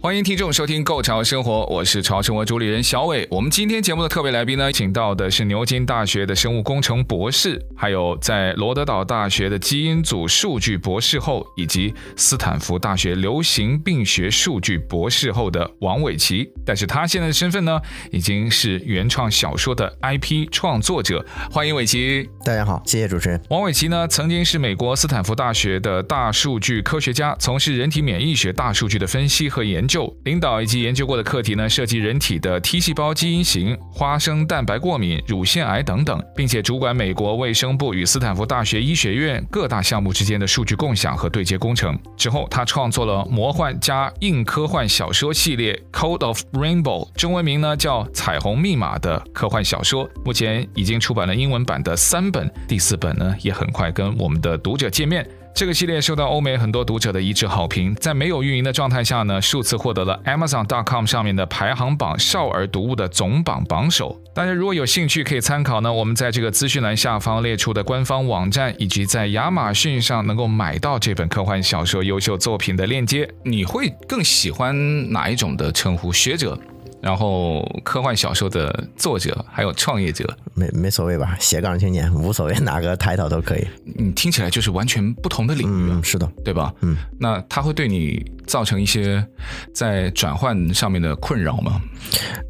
欢迎听众收听《Go 潮生活》，我是潮生活主理人小伟。我们今天节目的特别来宾呢，请到的是牛津大学的生物工程博士，还有在罗德岛大学的基因组数据博士后，以及斯坦福大学流行病学数据博士后的王伟奇。但是他现在的身份呢，已经是原创小说的 IP 创作者。欢迎伟奇。大家好，谢谢主持人。王伟奇呢，曾经是美国斯坦福大学的大数据科学家，从事人体免疫学大数据的分析和研究。领导以及研究过的课题呢，涉及人体的 T 细胞基因型、花生蛋白过敏、乳腺癌等等，并且主管美国卫生部与斯坦福大学医学院各大项目之间的数据共享和对接工程。之后，他创作了魔幻加硬科幻小说系列《Code of Rainbow》，中文名呢叫《彩虹密码》的科幻小说。目前已经出版了英文版的三本，第四本呢也很快跟我们的读者见面。这个系列受到欧美很多读者的一致好评，在没有运营的状态下呢，数次获得了 Amazon.com 上面的排行榜少儿读物的总榜榜首。大家如果有兴趣，可以参考呢，我们在这个资讯栏下方列出的官方网站，以及在亚马逊上能够买到这本科幻小说优秀作品的链接。你会更喜欢哪一种的称呼？学者？然后，科幻小说的作者，还有创业者，没没所谓吧？斜杠青年无所谓，哪个抬头都可以。你听起来就是完全不同的领域，嗯，是的，对吧？嗯，那他会对你造成一些在转换上面的困扰吗？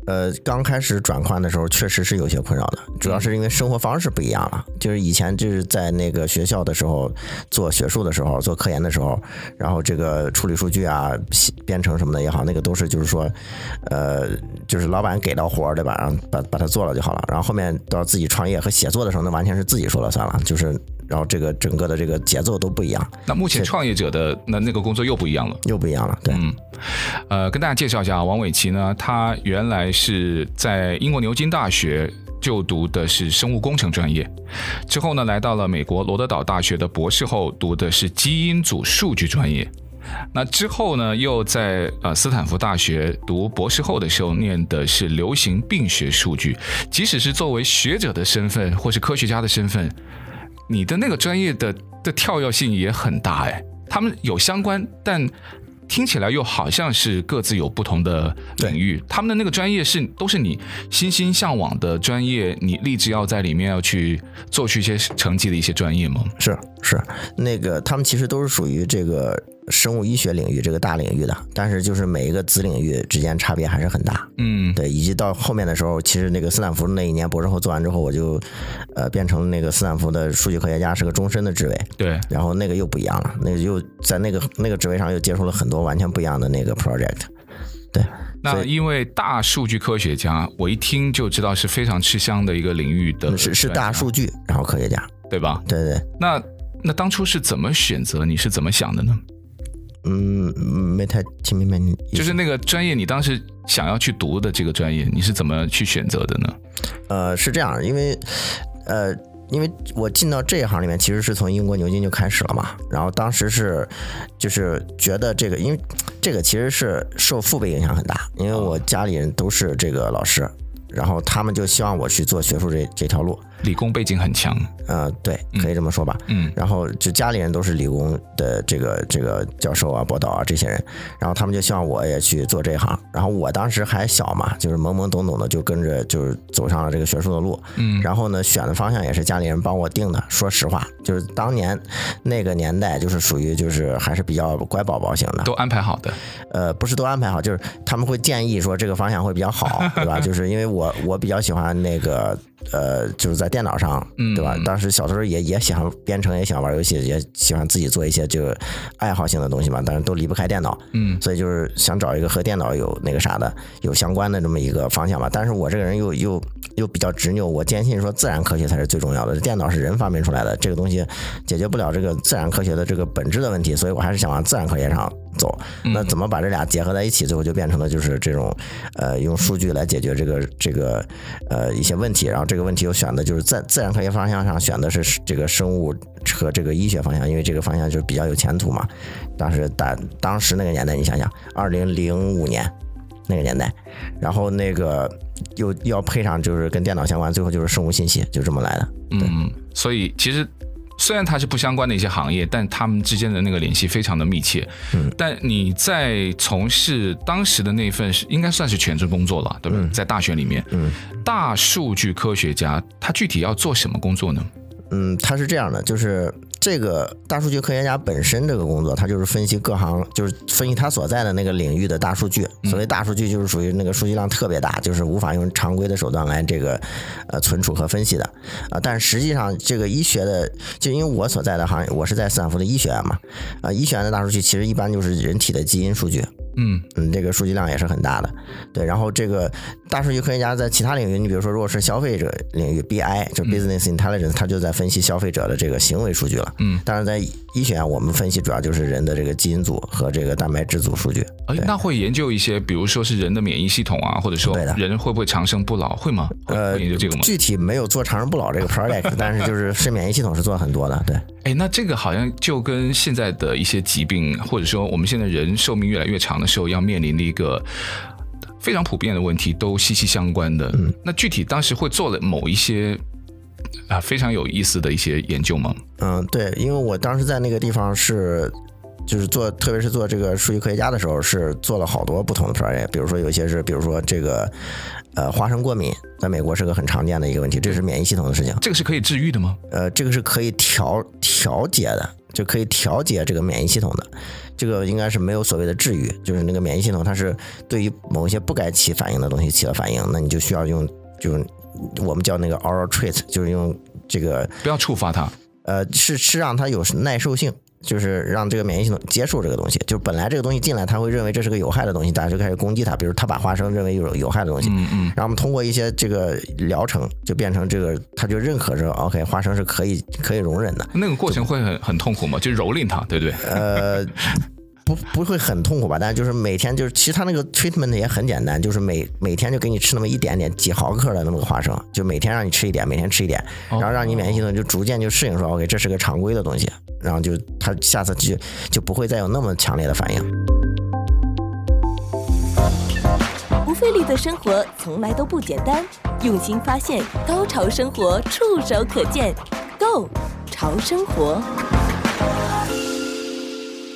呃，刚开始转换的时候，确实是有些困扰的，主要是因为生活方式不一样了。就是以前就是在那个学校的时候做学术的时候，做科研的时候，然后这个处理数据啊、编程什么的也好，那个都是就是说，呃。就是老板给到活儿，对吧？然后把把它做了就好了。然后后面到自己创业和写作的时候，那完全是自己说了算了。就是，然后这个整个的这个节奏都不一样。那目前创业者的那那个工作又不一样了，又不一样了。对，嗯，呃，跟大家介绍一下王伟奇呢，他原来是在英国牛津大学就读的是生物工程专业，之后呢来到了美国罗德岛大学的博士后，读的是基因组数据专业。那之后呢，又在呃斯坦福大学读博士后的时候，念的是流行病学数据。即使是作为学者的身份，或是科学家的身份，你的那个专业的的跳跃性也很大哎。他们有相关，但听起来又好像是各自有不同的领域。他们的那个专业是都是你心心向往的专业，你立志要在里面要去做出一些成绩的一些专业吗？是是，那个他们其实都是属于这个。生物医学领域这个大领域的，但是就是每一个子领域之间差别还是很大。嗯，对，以及到后面的时候，其实那个斯坦福那一年博士后做完之后，我就呃变成那个斯坦福的数据科学家，是个终身的职位。对，然后那个又不一样了，那个又在那个那个职位上又接触了很多完全不一样的那个 project。对，那因为大数据科学家，我一听就知道是非常吃香的一个领域的，是是大数据，然后科学家，对吧？对对。那那当初是怎么选择？你是怎么想的呢？嗯，没太听明白你。就是那个专业，你当时想要去读的这个专业，你是怎么去选择的呢？呃，是这样，因为，呃，因为我进到这一行里面，其实是从英国牛津就开始了嘛。然后当时是，就是觉得这个，因为这个其实是受父辈影响很大，因为我家里人都是这个老师，然后他们就希望我去做学术这这条路。理工背景很强，呃，对，可以这么说吧。嗯，然后就家里人都是理工的这个这个教授啊、博导啊这些人，然后他们就希望我也去做这一行。然后我当时还小嘛，就是懵懵懂懂的就跟着就是走上了这个学术的路。嗯，然后呢，选的方向也是家里人帮我定的。说实话，就是当年那个年代，就是属于就是还是比较乖宝宝型的，都安排好的。呃，不是都安排好，就是他们会建议说这个方向会比较好，对吧？就是因为我我比较喜欢那个。呃，就是在电脑上，对吧？当时小时候也也喜欢编程，也喜欢玩游戏，也喜欢自己做一些就爱好性的东西嘛。但是都离不开电脑，嗯，所以就是想找一个和电脑有那个啥的，有相关的这么一个方向吧。但是我这个人又又又比较执拗，我坚信说自然科学才是最重要的。电脑是人发明出来的，这个东西解决不了这个自然科学的这个本质的问题，所以我还是想往自然科学上走。那怎么把这俩结合在一起，最后就变成了就是这种呃用数据来解决这个这个呃一些问题。然后这个问题又选的就是在自然科学方向上选的是这个生物和这个医学方向，因为这个方向就是比较有前途嘛。当时当当时那个年代，你想想，二零零五年那个年代，然后那个又要配上就是跟电脑相关，最后就是生物信息，就这么来的。嗯，所以其实。虽然它是不相关的一些行业，但他们之间的那个联系非常的密切。嗯，但你在从事当时的那份是应该算是全职工作了，对不对？嗯，在大学里面，嗯，大数据科学家他具体要做什么工作呢？嗯，他是这样的，就是。这个大数据科学家本身这个工作，他就是分析各行，就是分析他所在的那个领域的大数据。所谓大数据，就是属于那个数据量特别大，就是无法用常规的手段来这个呃存储和分析的啊。但实际上，这个医学的，就因为我所在的行业，我是在斯坦福的医学院嘛啊，医学院的大数据其实一般就是人体的基因数据。嗯嗯，这个数据量也是很大的，对。然后这个大数据科学家在其他领域，你比如说，如果是消费者领域，BI 就 Business Intelligence，他就在分析消费者的这个行为数据了。嗯，但是在医学啊，我们分析主要就是人的这个基因组和这个蛋白质组数据。哎，那会研究一些，比如说是人的免疫系统啊，或者说人会不会长生不老，会吗？呃，会研究这个吗？具体没有做长生不老这个 project，但是就是是免疫系统是做了很多的，对。哎，那这个好像就跟现在的一些疾病，或者说我们现在人寿命越来越长的时候要面临的一个非常普遍的问题，都息息相关的。嗯，那具体当时会做了某一些啊非常有意思的一些研究吗？嗯，对，因为我当时在那个地方是。就是做，特别是做这个数据科学家的时候，是做了好多不同的 project。比如说，有些是，比如说这个，呃，花生过敏，在美国是个很常见的一个问题，这是免疫系统的事情。这个是可以治愈的吗？呃，这个是可以调调节的，就可以调节这个免疫系统的。这个应该是没有所谓的治愈，就是那个免疫系统它是对于某一些不该起反应的东西起了反应，那你就需要用，就是我们叫那个 oral treat，就是用这个不要触发它，呃，是是让它有耐受性。就是让这个免疫系统接受这个东西，就是本来这个东西进来，他会认为这是个有害的东西，大家就开始攻击它。比如他把花生认为有有害的东西，嗯嗯，然后我们通过一些这个疗程，就变成这个，他就认可说，OK，花生是可以可以容忍的。那个过程会很很痛苦吗？就蹂躏它，对不对？呃。不不会很痛苦吧？但是就是每天就是，其实他那个 treatment 也很简单，就是每每天就给你吃那么一点点几毫克的那么个花生，就每天让你吃一点，每天吃一点，然后让你免疫系统就逐渐就适应说，OK，这是个常规的东西，然后就他下次就就不会再有那么强烈的反应。不费力的生活从来都不简单，用心发现，高潮生活触手可见，Go 潮生活。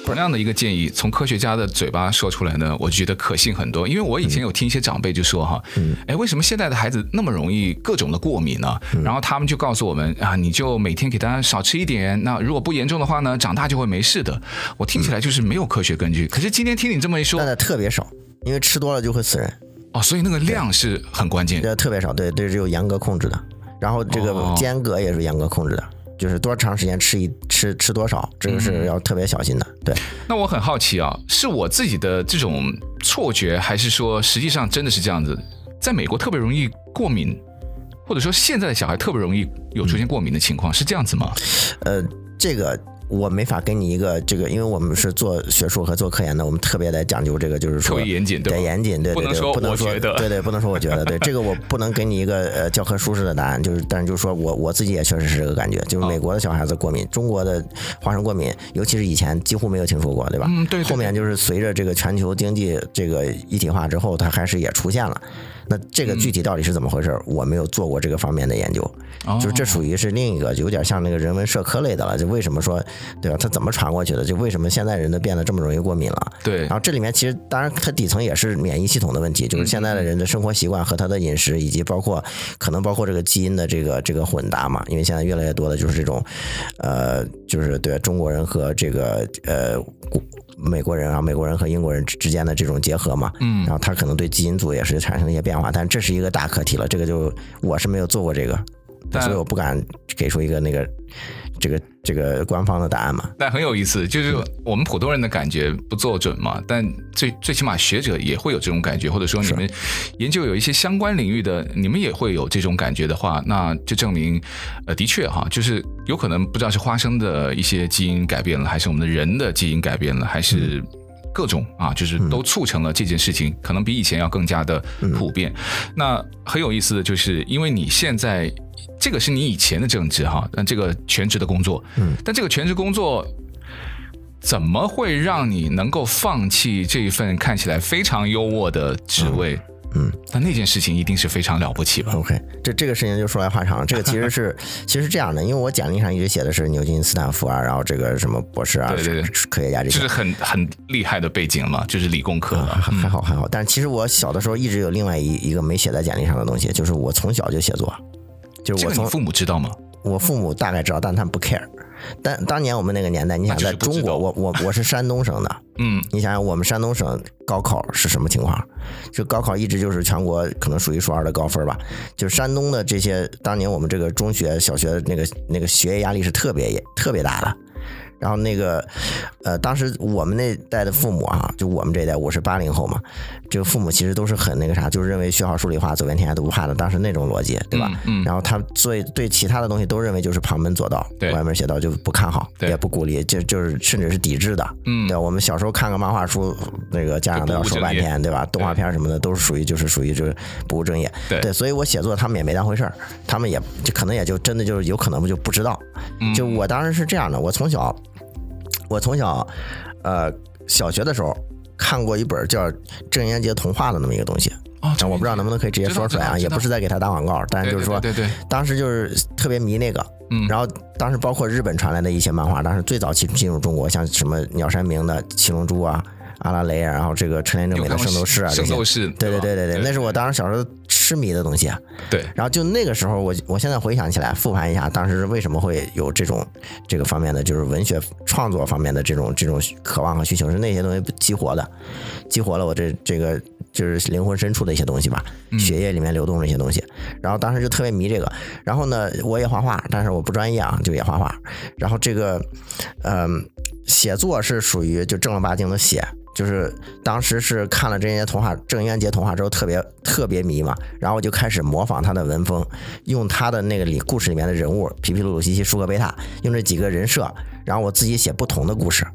同样的一个建议，从科学家的嘴巴说出来呢，我觉得可信很多。因为我以前有听一些长辈就说哈，哎，为什么现在的孩子那么容易各种的过敏呢？然后他们就告诉我们啊，你就每天给他少吃一点，那如果不严重的话呢，长大就会没事的。我听起来就是没有科学根据。可是今天听你这么一说，现在特别少，因为吃多了就会死人。哦，所以那个量是很关键。对，特别少，对，对是有严格控制的。然后这个间隔也是严格控制的。就是多长时间吃一吃吃多少，这个是要特别小心的。对，那我很好奇啊，是我自己的这种错觉，还是说实际上真的是这样子？在美国特别容易过敏，或者说现在的小孩特别容易有出现过敏的情况，是这样子吗？呃，这个。我没法给你一个这个，因为我们是做学术和做科研的，我们特别的讲究这个，就是说特别严谨，对严谨，对对对，不能说对对，不能说我觉得对 这个我不能给你一个呃教科书式的答案，就是但是就是说我我自己也确实是这个感觉，就是美国的小孩子过敏，中国的花生过敏，尤其是以前几乎没有听说过，对吧？嗯，对。后面就是随着这个全球经济这个一体化之后，它还是也出现了。那这个具体到底是怎么回事？我没有做过这个方面的研究，就是这属于是另一个有点像那个人文社科类的了。就为什么说对吧？它怎么传过去的？就为什么现在人都变得这么容易过敏了？对。然后这里面其实当然它底层也是免疫系统的问题，就是现在的人的生活习惯和他的饮食，以及包括可能包括这个基因的这个这个混搭嘛。因为现在越来越多的就是这种，呃，就是对中国人和这个呃。美国人啊，美国人和英国人之之间的这种结合嘛，嗯，然后他可能对基因组也是产生一些变化，但这是一个大课题了，这个就我是没有做过这个，但所以我不敢给出一个那个。这个这个官方的答案嘛，但很有意思，就是我们普通人的感觉不做准嘛，但最最起码学者也会有这种感觉，或者说你们研究有一些相关领域的，你们也会有这种感觉的话，那就证明，呃，的确哈，就是有可能不知道是花生的一些基因改变了，还是我们的人的基因改变了，还是各种啊，就是都促成了这件事情，嗯、可能比以前要更加的普遍。嗯、那很有意思的就是，因为你现在这个是你以前的正职哈，但这个全职的工作，嗯，但这个全职工作怎么会让你能够放弃这一份看起来非常优渥的职位？嗯嗯，那那件事情一定是非常了不起吧？OK，这这个事情就说来话长了。这个其实是 其实是这样的，因为我简历上一直写的是牛津、斯坦福啊，然后这个什么博士啊，对对对，科学家这些，就是很很厉害的背景嘛，就是理工科还好还好。但其实我小的时候一直有另外一一个没写在简历上的东西，就是我从小就写作，就是我从父母知道吗？我父母大概知道，但他们不 care。但当年我们那个年代，你想在中国，我我我是山东省的，嗯，你想想我们山东省高考是什么情况？就高考一直就是全国可能数一数二的高分吧。就山东的这些，当年我们这个中学、小学那个那个学业压力是特别特别大的。然后那个，呃，当时我们那代的父母啊，就我们这一代，我是八零后嘛，这个父母其实都是很那个啥，就是认为学好数理化，走遍天下都不怕的，当时那种逻辑，对吧？嗯。嗯，然后他所以对其他的东西都认为就是旁门左道，对，歪门邪道就不看好，也不鼓励，就就是甚至是抵制的。嗯。对，我们小时候看个漫画书，那个家长都要说半天，对吧？动画片什么的都是属于就是属于就是不务正业。对。对，所以我写作他们也没当回事儿，他们也就可能也就真的就是有可能就不知道。嗯。就我当时是这样的，我从小。我从小，呃，小学的时候看过一本叫《郑渊洁童话》的那么一个东西，哦，我不知道能不能可以直接说出来啊，也不是在给他打广告，但是就是说，对对，当时就是特别迷那个，嗯，然后当时包括日本传来的一些漫画，当时最早期进入中国，像什么鸟山明的《七龙珠》啊。阿拉蕾，然后这个车田正美的《圣斗士》啊，这些，对对对对对，那是我当时小时候痴迷的东西啊。对，然后就那个时候，我我现在回想起来，复盘一下，当时为什么会有这种这个方面的，就是文学创作方面的这种这种渴望和需求，是那些东西激活的，激活了我这这个就是灵魂深处的一些东西吧，血液里面流动的一些东西。然后当时就特别迷这个，然后呢，我也画画，但是我不专业啊，就也画画。然后这个，嗯，写作是属于就正儿八经的写。就是当时是看了这些童话，郑渊洁童话之后，特别特别迷嘛，然后我就开始模仿他的文风，用他的那个里故事里面的人物皮皮鲁鲁西西舒克贝塔，用这几个人设，然后我自己写不同的故事。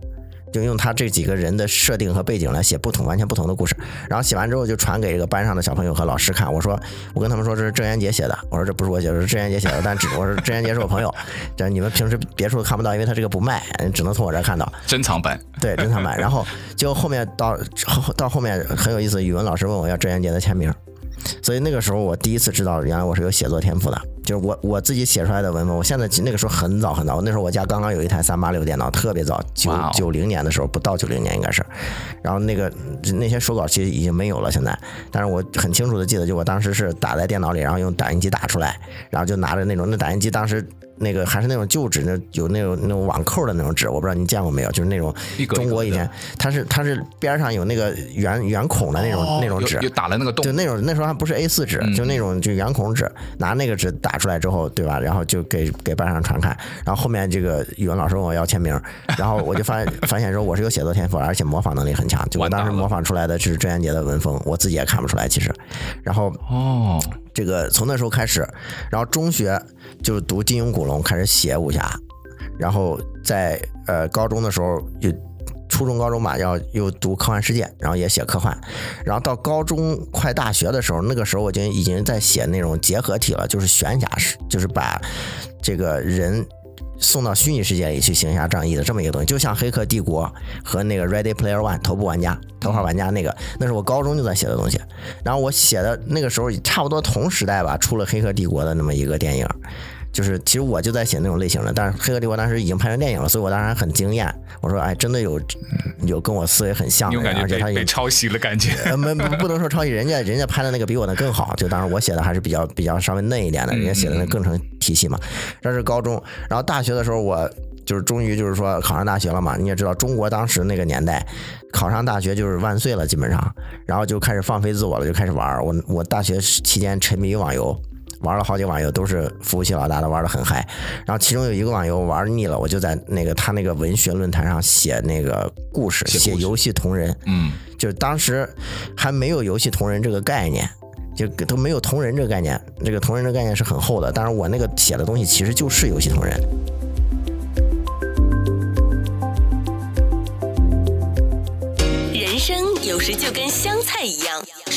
就用他这几个人的设定和背景来写不同、完全不同的故事，然后写完之后就传给这个班上的小朋友和老师看。我说，我跟他们说这是郑渊洁写的。我说这不是我写的，是郑渊洁写的。但只我说郑渊洁是我朋友，这你们平时别处看不到，因为他这个不卖，只能从我这儿看到。珍藏版。对，珍藏版。然后就后面到到后面很有意思，语文老师问我要郑渊洁的签名。所以那个时候，我第一次知道，原来我是有写作天赋的。就是我我自己写出来的文本，我现在那个时候很早很早，那时候我家刚刚有一台三八六电脑，特别早，九九零年的时候，不到九零年应该是。然后那个那些手稿其实已经没有了，现在。但是我很清楚的记得，就我当时是打在电脑里，然后用打印机打出来，然后就拿着那种那打印机当时。那个还是那种旧纸，那有那种那种网扣的那种纸，我不知道你见过没有？就是那种中国以前，它是它是边上有那个圆圆孔的那种、哦、那种纸，打了那个洞，就那种那时候还不是 A 四纸，嗯、就那种就圆孔纸，拿那个纸打出来之后，对吧？然后就给给班上传看，然后后面这个语文老师问我要签名，然后我就发现发现说我是有写作天赋，而且模仿能力很强，就我当时模仿出来的是郑渊洁的文风，我自己也看不出来其实，然后哦。这个从那时候开始，然后中学就是读金庸、古龙，开始写武侠，然后在呃高中的时候，就初中、高中吧，要又读科幻世界，然后也写科幻，然后到高中快大学的时候，那个时候我就已经在写那种结合体了，就是玄侠式，就是把这个人。送到虚拟世界里去行侠仗义的这么一个东西，就像《黑客帝国》和那个《Ready Player One》头部玩家、头号玩家那个，那是我高中就在写的东西。然后我写的那个时候差不多同时代吧，出了《黑客帝国》的那么一个电影。就是其实我就在写那种类型的，但是《黑客帝国》当时已经拍成电影了，所以我当然很惊艳。我说，哎，真的有有跟我思维很像的，而且他也抄袭了感觉。呃，没 不能说抄袭，人家人家拍的那个比我的更好。就当时我写的还是比较比较稍微嫩一点的，人家写的那更成体系嘛。这是高中，然后大学的时候，我就是终于就是说考上大学了嘛。你也知道，中国当时那个年代，考上大学就是万岁了，基本上，然后就开始放飞自我了，就开始玩。我我大学期间沉迷于网游。玩了好几个网游，都是服务器老大的，玩的很嗨。然后其中有一个网游玩腻了，我就在那个他那个文学论坛上写那个故事，写游戏同人。嗯，就是当时还没有游戏同人这个概念，就都没有同人这个概念。这个同人这个概念是很厚的，但是我那个写的东西其实就是游戏同人。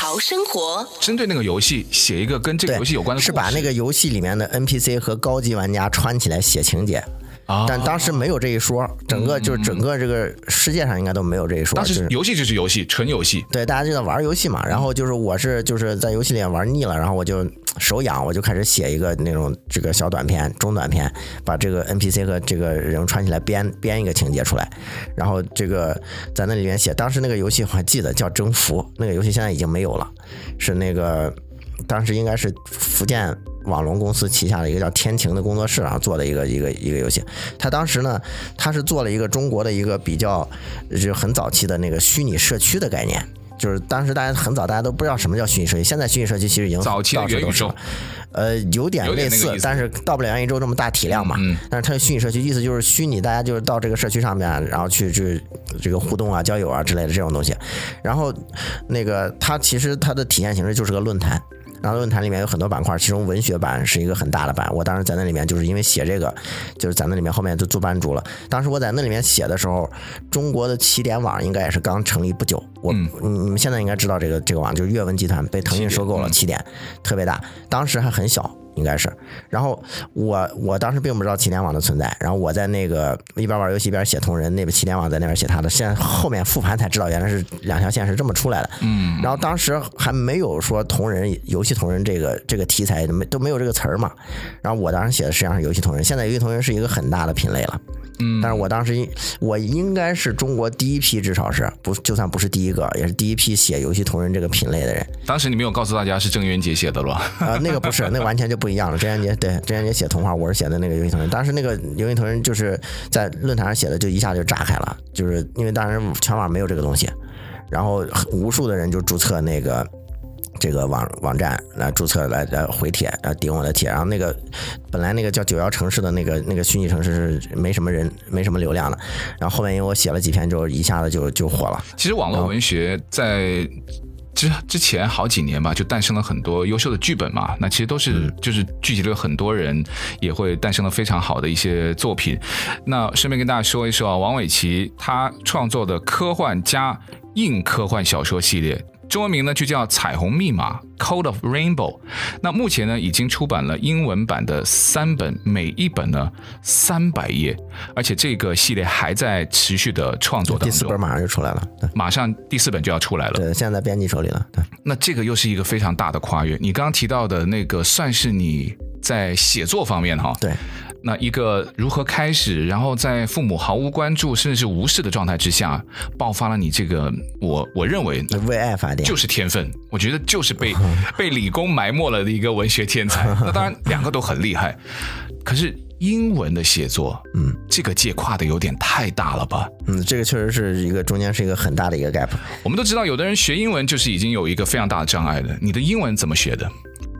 潮生活。针对那个游戏写一个跟这个游戏有关的故事，是把那个游戏里面的 NPC 和高级玩家串起来写情节。但当时没有这一说，整个就是整个这个世界上应该都没有这一说。当时游戏就是游戏，纯游戏。对，大家就在玩游戏嘛。然后就是我是就是在游戏里面玩腻了，然后我就手痒，我就开始写一个那种这个小短片、中短片，把这个 NPC 和这个人串起来编编一个情节出来。然后这个在那里面写，当时那个游戏我还记得叫征服，那个游戏现在已经没有了，是那个当时应该是福建。网龙公司旗下的一个叫天晴的工作室啊做的一个一个一个游戏，他当时呢，他是做了一个中国的一个比较就很早期的那个虚拟社区的概念，就是当时大家很早大家都不知道什么叫虚拟社区，现在虚拟社区其实已经早期的元宇宙，呃，有点类似，但是到不了元宇宙这么大体量嘛。嗯。但是它的虚拟社区意思就是虚拟，大家就是到这个社区上面，然后去去这个互动啊、交友啊之类的这种东西。然后那个它其实它的体现形式就是个论坛。然后论坛里面有很多板块，其中文学版是一个很大的版。我当时在那里面，就是因为写这个，就是在那里面后面就做班主了。当时我在那里面写的时候，中国的起点网应该也是刚成立不久。我你你们现在应该知道这个这个网，就是阅文集团被腾讯收购了，起点特别大，当时还很小。应该是，然后我我当时并不知道起点网的存在，然后我在那个一边玩游戏一边写同人，那个起点网在那边写他的，现在后面复盘才知道原来是两条线是这么出来的，嗯，然后当时还没有说同人游戏同人这个这个题材没都没有这个词儿嘛，然后我当时写的实际上是游戏同人，现在游戏同人是一个很大的品类了。嗯，但是我当时我应该是中国第一批，至少是不就算不是第一个，也是第一批写游戏同人这个品类的人。当时你没有告诉大家是郑渊洁写的了？啊，那个不是，那个完全就不一样了。郑渊洁对，郑渊洁写童话，我是写的那个游戏同人。当时那个游戏同人就是在论坛上写的，就一下就炸开了，就是因为当时全网没有这个东西，然后无数的人就注册那个。这个网网站来注册来来回帖，来顶我的帖，然后那个本来那个叫九幺城市的那个那个虚拟城市是没什么人没什么流量的，然后后面因为我写了几篇之后，一下子就就火了。其实网络文学在之之前好几年吧，就诞生了很多优秀的剧本嘛，那其实都是就是聚集了很多人，也会诞生了非常好的一些作品。那顺便跟大家说一说啊，王伟奇他创作的科幻加硬科幻小说系列。中文名呢就叫《彩虹密码》（Code of Rainbow）。那目前呢已经出版了英文版的三本，每一本呢三百页，而且这个系列还在持续的创作当中。第四本马上就出来了，马上第四本就要出来了。对，现在在编辑手里了。对，那这个又是一个非常大的跨越。你刚刚提到的那个，算是你在写作方面哈？对。那一个如何开始，然后在父母毫无关注甚至是无视的状态之下，爆发了你这个我我认为为爱发电就是天分，我觉得就是被 被理工埋没了的一个文学天才。那当然两个都很厉害，可是英文的写作，嗯，这个界跨的有点太大了吧？嗯，这个确实是一个中间是一个很大的一个 gap。我们都知道，有的人学英文就是已经有一个非常大的障碍了。你的英文怎么学的？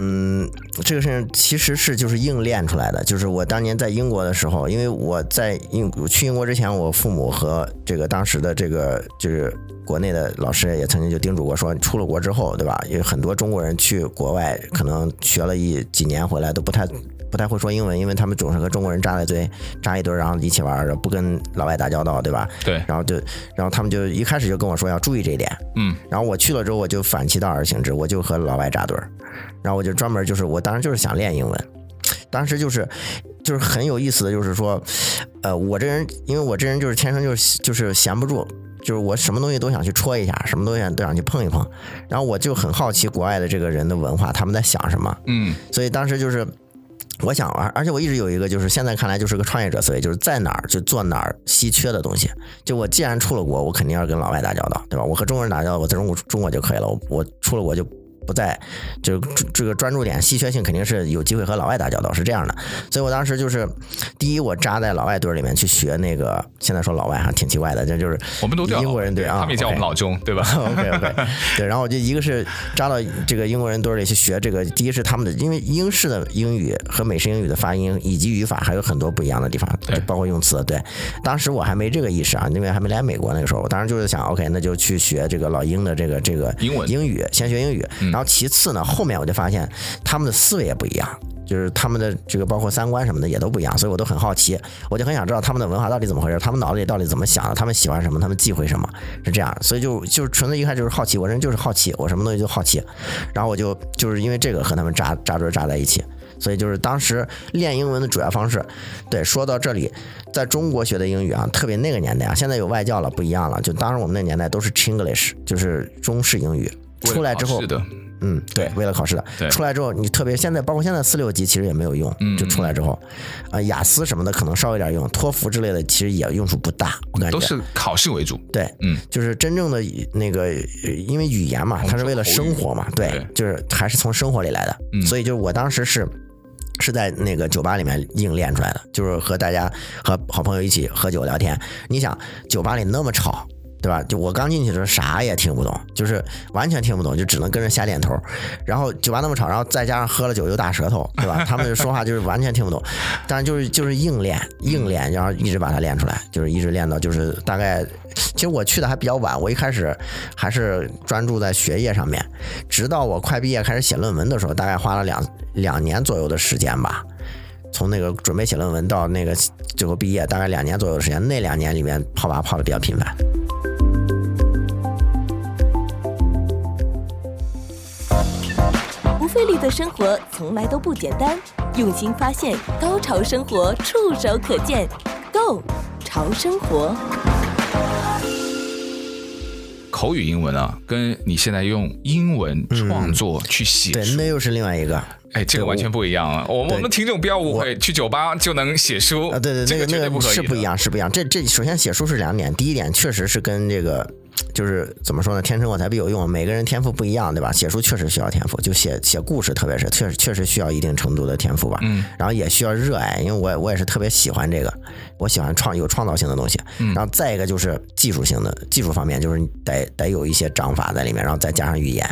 嗯，这个事情其实是就是硬练出来的。就是我当年在英国的时候，因为我在英去英国之前，我父母和这个当时的这个就是国内的老师也曾经就叮嘱过说，出了国之后，对吧？有很多中国人去国外，可能学了一几年回来都不太。不太会说英文，因为他们总是和中国人扎一堆，扎一堆，然后一起玩，不跟老外打交道，对吧？对。然后就，然后他们就一开始就跟我说要注意这一点。嗯。然后我去了之后，我就反其道而行之，我就和老外扎堆儿，然后我就专门就是，我当时就是想练英文，当时就是，就是很有意思的就是说，呃，我这人，因为我这人就是天生就是就是闲不住，就是我什么东西都想去戳一下，什么东西都想去碰一碰，然后我就很好奇国外的这个人的文化，他们在想什么。嗯。所以当时就是。我想玩，而且我一直有一个，就是现在看来就是个创业者思维，就是在哪儿就做哪儿稀缺的东西。就我既然出了国，我肯定要跟老外打交道，对吧？我和中国人打交道，我在中国中国就可以了。我我出了国就不在，就这个专注点稀缺性肯定是有机会和老外打交道，是这样的。所以我当时就是第一，我扎在老外堆里面去学那个，现在说老外哈挺奇怪的，这就是我们都叫英国人对啊，他们也叫我们老中对吧？OK OK，对，然后我就一个是扎到这个英国人堆里去学这个，第一是他们的，因为英式的英语和美式英语的发音以及语法还有很多不一样的地方，就包括用词。对，当时我还没这个意识啊，因为还没来美国那个时候，我当时就是想，OK，那就去学这个老英的这个这个英文英语，先学英语，然后其次呢，后面我就发现他们的思维也不一样，就是他们的这个包括三观什么的也都不一样，所以我都很好奇，我就很想知道他们的文化到底怎么回事，他们脑子里到底怎么想的，他们喜欢什么，他们忌讳什么，是这样，所以就就纯粹一开始就是好奇，我人就是好奇，我什么东西就好奇，然后我就就是因为这个和他们扎扎堆扎在一起。所以就是当时练英文的主要方式，对，说到这里，在中国学的英语啊，特别那个年代啊，现在有外教了，不一样了。就当时我们那年代都是 Chinglish，就是中式英语。出来之后，嗯，对，为了考试的。对。出来之后，你特别现在，包括现在四六级其实也没有用。嗯。就出来之后，啊，雅思什么的可能稍微有点用，托福之类的其实也用处不大。我感觉都是考试为主。对，嗯，就是真正的那个，因为语言嘛，它是为了生活嘛，对，就是还是从生活里来的。嗯。所以就是我当时是。是在那个酒吧里面硬练出来的，就是和大家和好朋友一起喝酒聊天。你想，酒吧里那么吵，对吧？就我刚进去的时候啥也听不懂，就是完全听不懂，就只能跟着瞎点头。然后酒吧那么吵，然后再加上喝了酒又大舌头，对吧？他们说话就是完全听不懂。但是就是就是硬练硬练，然后一直把它练出来，就是一直练到就是大概。其实我去的还比较晚，我一开始还是专注在学业上面，直到我快毕业开始写论文的时候，大概花了两两年左右的时间吧。从那个准备写论文到那个最后毕业，大概两年左右的时间。那两年里面泡吧泡的比较频繁。费力的生活从来都不简单，用心发现，高潮生活触手可见，Go 潮生活。口语英文啊，跟你现在用英文创作去写、嗯，对，那又是另外一个。哎，这个完全不一样啊！我我们听众不要误会，去酒吧就能写书啊？对对，这个那个是不一样，是不一样。这这首先写书是两点，第一点确实是跟这个。就是怎么说呢？天生我材必有用，每个人天赋不一样，对吧？写书确实需要天赋，就写写故事，特别是确实确实需要一定程度的天赋吧。嗯。然后也需要热爱，因为我我也是特别喜欢这个，我喜欢创有创造性的东西。嗯。然后再一个就是技术性的技术方面，就是得得有一些章法在里面，然后再加上语言，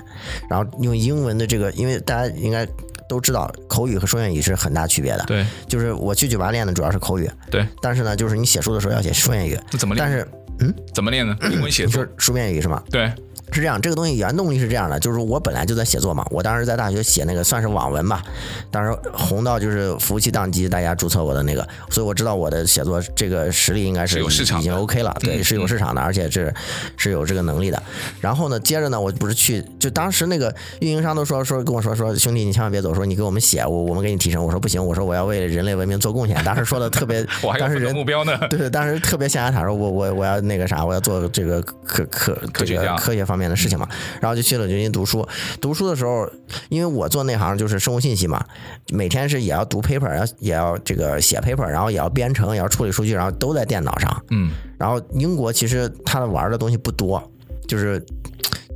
然后用英文的这个，因为大家应该都知道，口语和说粤语是很大区别的。对。就是我去酒吧练的主要是口语。对。但是呢，就是你写书的时候要写说粤语。那怎么练？但是。嗯，怎么练呢？英文写作，书面语是吗？对。是这样，这个东西原动力是这样的，就是我本来就在写作嘛，我当时在大学写那个算是网文吧，当时红到就是服务器宕机，大家注册我的那个，所以我知道我的写作这个实力应该是有市场已经 OK 了，对，是有市场的，而且是是有这个能力的。然后呢，接着呢，我不是去，就当时那个运营商都说说跟我说说，兄弟你千万别走，说你给我们写，我我们给你提成。我说不行，我说我要为人类文明做贡献。当时说的特别，当时人目标呢？对对，当时特别象牙塔说，我我我要那个啥，我要做这个科科科学科学方面的事情嘛。然后就去了牛津读书，读书的时候，因为我做那行就是生物信息嘛，每天是也要读 paper，要也要这个写 paper，然后也要编程，也要处理数据，然后都在电脑上。嗯，然后英国其实他的玩的东西不多，就是。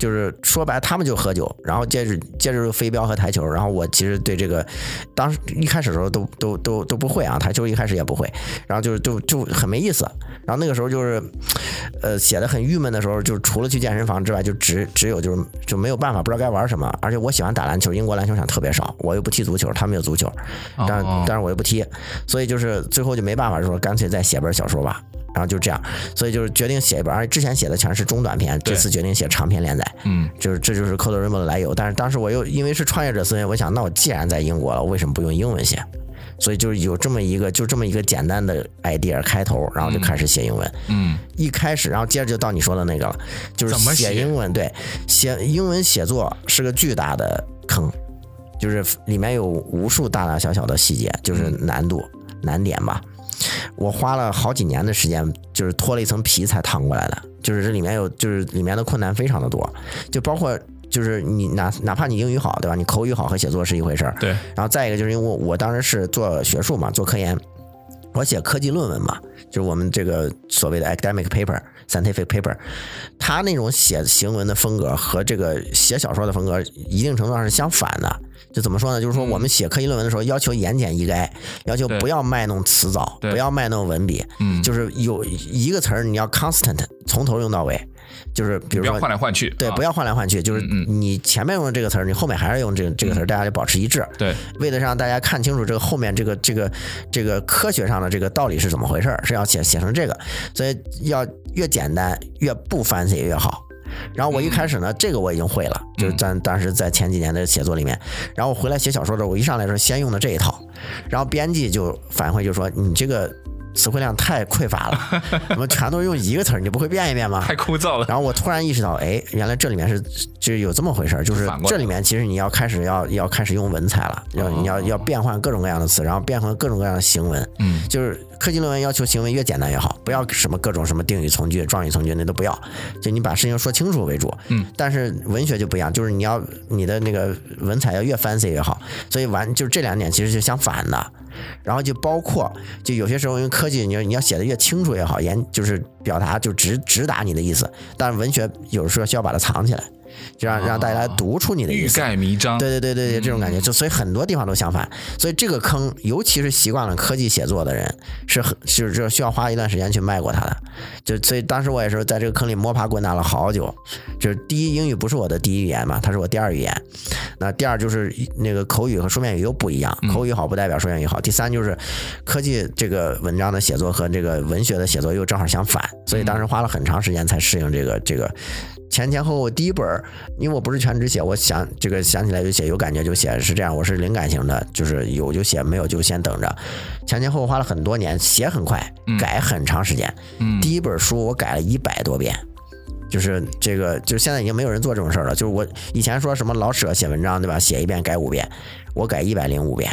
就是说白，他们就喝酒，然后接着接着就飞镖和台球，然后我其实对这个，当时一开始的时候都都都都不会啊，台球一开始也不会，然后就是就就很没意思，然后那个时候就是，呃，写的很郁闷的时候，就除了去健身房之外，就只只有就是就没有办法，不知道该玩什么，而且我喜欢打篮球，英国篮球场特别少，我又不踢足球，他们有足球，但但是我又不踢，所以就是最后就没办法，就说干脆再写本小说吧。然后就这样，所以就是决定写一本，而且之前写的全是中短篇，这次决定写长篇连载。嗯，就是这就是 Code Rainbow 的来由。但是当时我又因为是创业者思维，我想，那我既然在英国了，我为什么不用英文写？所以就是有这么一个，就这么一个简单的 idea 开头，然后就开始写英文。嗯，一开始，然后接着就到你说的那个了，就是写英文。对，写英文写作是个巨大的坑，就是里面有无数大大小小的细节，就是难度、难点吧。我花了好几年的时间，就是脱了一层皮才趟过来的。就是这里面有，就是里面的困难非常的多，就包括就是你哪哪怕你英语好，对吧？你口语好和写作是一回事儿。对。然后再一个就是因为我我当时是做学术嘛，做科研，我写科技论文嘛，就是我们这个所谓的 academic paper、scientific paper，他那种写行文的风格和这个写小说的风格一定程度上是相反的。就怎么说呢？就是说我们写科技论文的时候，要求言简意赅，要求不要卖弄辞藻，不要卖弄文笔，嗯，就是有一个词儿你要 constant，从头用到尾。就是比如说换来换去，对，不要换来换去。就是你前面用的这个词儿，你后面还是用这个这个词儿，大家就保持一致。对，为了让大家看清楚这个后面这个这个这个科学上的这个道理是怎么回事，是要写写成这个，所以要越简单越不 fancy 越好。然后我一开始呢，这个我已经会了，就是在当时在前几年的写作里面，然后我回来写小说的时候，我一上来的时候先用的这一套，然后编辑就反馈就说你这个。词汇量太匮乏了，我们全都是用一个词儿？你不会变一变吗？太枯燥了。然后我突然意识到，哎，原来这里面是就是有这么回事儿，就是这里面其实你要开始要要开始用文采了，要你要要变换各种各样的词，然后变换各种各样的行文。嗯，就是科技论文要求行文越简单越好，不要什么各种什么定语从句、状语从句那都不要，就你把事情说清楚为主。嗯，但是文学就不一样，就是你要你的那个文采要越 fancy 越好，所以完就是这两点其实是相反的。然后就包括，就有些时候因为科技，你你要写的越清楚越好，言就是表达就直直达你的意思。但是文学有时候需要把它藏起来。就让让大家来读出你的意思，欲盖弥彰。对对对对对，这种感觉，就所以很多地方都相反。所以这个坑，尤其是习惯了科技写作的人，是很是是需要花一段时间去迈过它的。就所以当时我也是在这个坑里摸爬滚打了好久。就是第一，英语不是我的第一语言嘛，它是我第二语言。那第二就是那个口语和书面语又不一样，口语好不代表书面语好。第三就是科技这个文章的写作和这个文学的写作又正好相反，所以当时花了很长时间才适应这个这个。前前后后第一本，因为我不是全职写，我想这个想起来就写，有感觉就写，是这样。我是灵感型的，就是有就写，没有就先等着。前前后后花了很多年，写很快，改很长时间。嗯，第一本书我改了一百多遍，就是这个，就现在已经没有人做这种事儿了。就是我以前说什么老舍写文章对吧，写一遍改五遍，我改一百零五遍，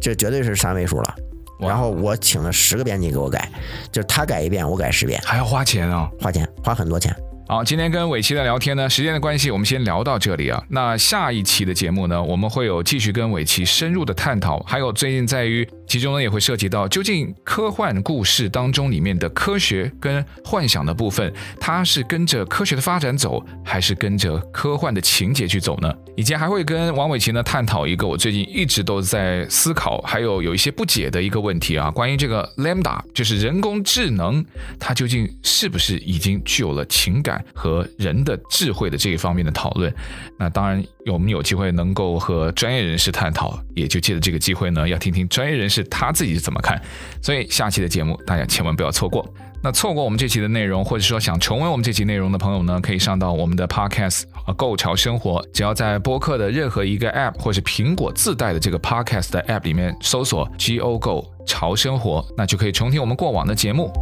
这绝对是三位数了。然后我请了十个编辑给我改，就是他改一遍，我改十遍，还要花钱啊，花钱，花很多钱。好，今天跟伟奇的聊天呢，时间的关系，我们先聊到这里啊。那下一期的节目呢，我们会有继续跟伟奇深入的探讨，还有最近在于。其中呢也会涉及到究竟科幻故事当中里面的科学跟幻想的部分，它是跟着科学的发展走，还是跟着科幻的情节去走呢？以及还会跟王伟奇呢探讨一个我最近一直都在思考，还有有一些不解的一个问题啊，关于这个 Lambda，就是人工智能，它究竟是不是已经具有了情感和人的智慧的这一方面的讨论？那当然，我们有机会能够和专业人士探讨，也就借着这个机会呢，要听听专业人士。他自己是怎么看？所以下期的节目大家千万不要错过。那错过我们这期的内容，或者说想重温我们这期内容的朋友呢，可以上到我们的 Podcast 啊，Go 潮生活，只要在播客的任何一个 App 或是苹果自带的这个 Podcast 的 App 里面搜索 Go Go 潮生活，那就可以重听我们过往的节目。